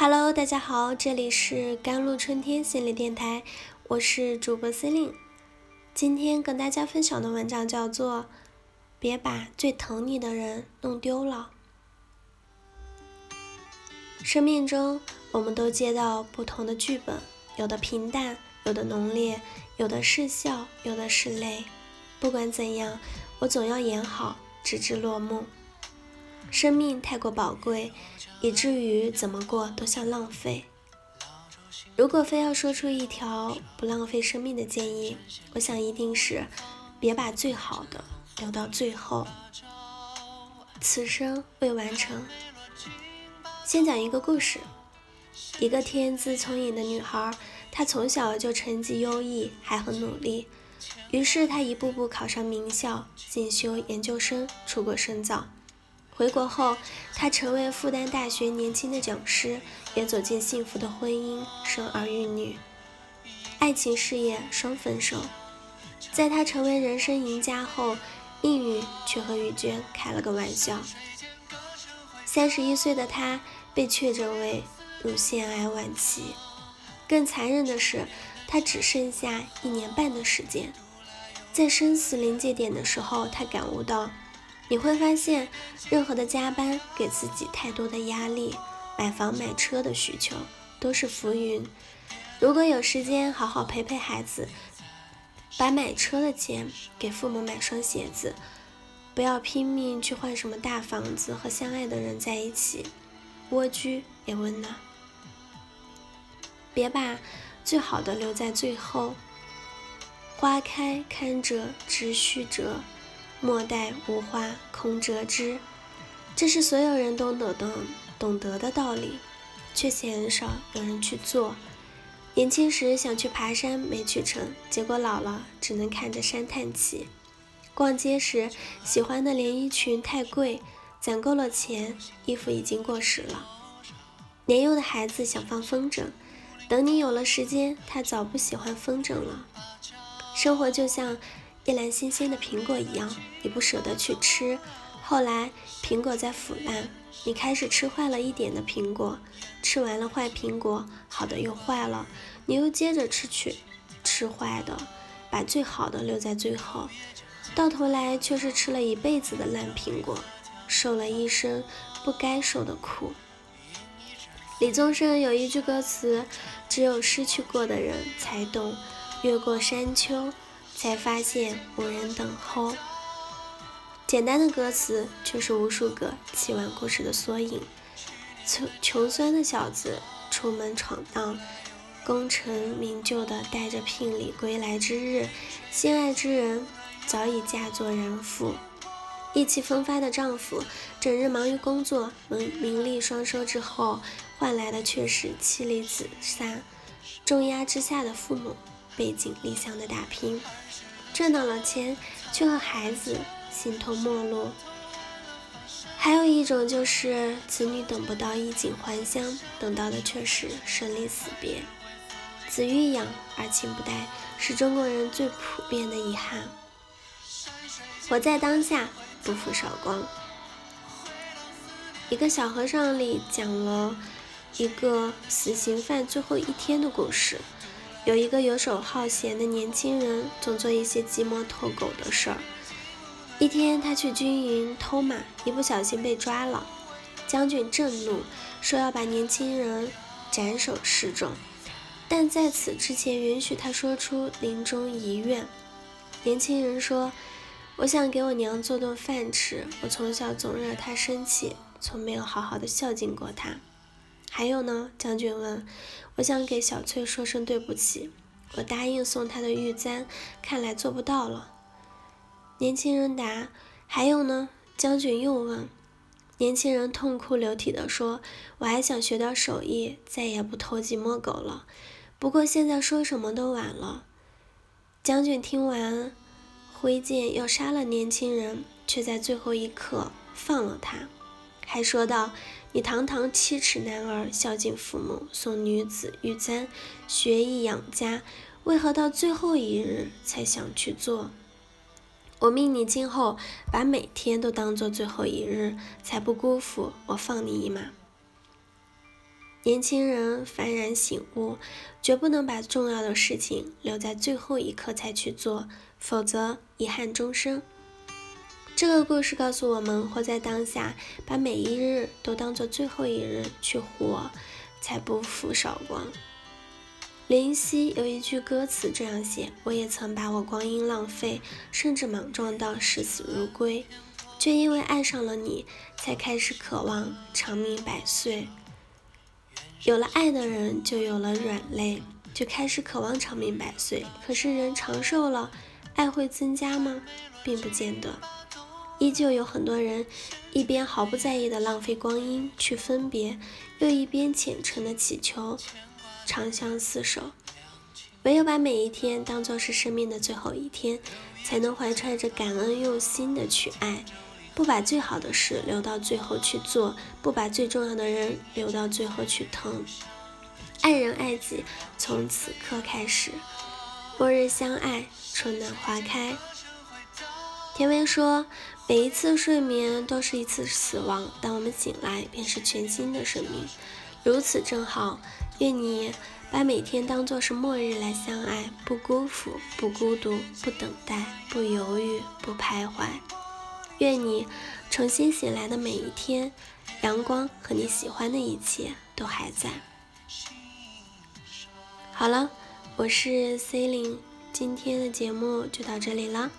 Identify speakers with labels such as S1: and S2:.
S1: Hello，大家好，这里是甘露春天心理电台，我是主播司令。今天跟大家分享的文章叫做《别把最疼你的人弄丢了》。生命中，我们都接到不同的剧本，有的平淡，有的浓烈，有的是笑，有的是泪。不管怎样，我总要演好，直至落幕。生命太过宝贵，以至于怎么过都像浪费。如果非要说出一条不浪费生命的建议，我想一定是别把最好的留到最后。此生未完成。先讲一个故事：一个天资聪颖的女孩，她从小就成绩优异，还很努力，于是她一步步考上名校，进修研究生，出国深造。回国后，他成为复旦大学年轻的讲师，也走进幸福的婚姻，生儿育女，爱情事业双丰收。在他成为人生赢家后，命运却和于娟开了个玩笑。三十一岁的他被确诊为乳腺癌晚期，更残忍的是，他只剩下一年半的时间。在生死临界点的时候，他感悟到。你会发现，任何的加班给自己太多的压力，买房买车的需求都是浮云。如果有时间好好陪陪孩子，把买车的钱给父母买双鞋子，不要拼命去换什么大房子和相爱的人在一起，蜗居也温暖。别把最好的留在最后，花开堪折直须折。莫待无花空折枝，这是所有人都懂得懂得的道理，却鲜少有人去做。年轻时想去爬山没去成，结果老了只能看着山叹气。逛街时喜欢的连衣裙太贵，攒够了钱，衣服已经过时了。年幼的孩子想放风筝，等你有了时间，他早不喜欢风筝了。生活就像。一篮新鲜的苹果一样，你不舍得去吃。后来苹果在腐烂，你开始吃坏了一点的苹果，吃完了坏苹果，好的又坏了，你又接着吃去吃坏的，把最好的留在最后，到头来却是吃了一辈子的烂苹果，受了一生不该受的苦。李宗盛有一句歌词：“只有失去过的人才懂，越过山丘。”才发现无人等候。简单的歌词，却是无数个凄婉故事的缩影。穷穷酸的小子出门闯荡，功成名就的带着聘礼归来之日，心爱之人早已嫁作人妇。意气风发的丈夫，整日忙于工作，名名利双收之后，换来的却是妻离子散。重压之下的父母。背井离乡的打拼，赚到了钱，却和孩子形同陌路。还有一种就是子女等不到衣锦还乡，等到的却是生离死别。子欲养而亲不待，是中国人最普遍的遗憾。活在当下，不负韶光。一个小和尚里讲了一个死刑犯最后一天的故事。有一个游手好闲的年轻人，总做一些鸡毛透狗的事儿。一天，他去军营偷马，一不小心被抓了。将军震怒，说要把年轻人斩首示众，但在此之前，允许他说出临终遗愿。年轻人说：“我想给我娘做顿饭吃，我从小总惹她生气，从没有好好的孝敬过她。”还有呢？将军问。我想给小翠说声对不起，我答应送她的玉簪，看来做不到了。年轻人答。还有呢？将军又问。年轻人痛哭流涕地说：“我还想学点手艺，再也不偷鸡摸狗了。不过现在说什么都晚了。”将军听完，挥剑要杀了年轻人，却在最后一刻放了他。还说道：“你堂堂七尺男儿，孝敬父母，送女子玉簪，学艺养家，为何到最后一日才想去做？我命你今后把每天都当做最后一日，才不辜负我放你一马。”年轻人幡然醒悟，绝不能把重要的事情留在最后一刻才去做，否则遗憾终生。这个故事告诉我们，活在当下，把每一日都当做最后一日去活，才不负韶光。林夕有一句歌词这样写：“我也曾把我光阴浪费，甚至莽撞到视死如归，却因为爱上了你，才开始渴望长命百岁。”有了爱的人，就有了软肋，就开始渴望长命百岁。可是人长寿了，爱会增加吗？并不见得。依旧有很多人一边毫不在意的浪费光阴去分别，又一边虔诚的祈求。长相厮守，唯有把每一天当作是生命的最后一天，才能怀揣着感恩用心的去爱，不把最好的事留到最后去做，不把最重要的人留到最后去疼。爱人爱己，从此刻开始。末日相爱，春暖花开。田薇说，每一次睡眠都是一次死亡，当我们醒来，便是全新的生命。如此正好。愿你把每天当作是末日来相爱，不辜负，不孤独，不等待，不犹豫，不徘徊。愿你重新醒来的每一天，阳光和你喜欢的一切都还在。好了，我是 C 琳，今天的节目就到这里了。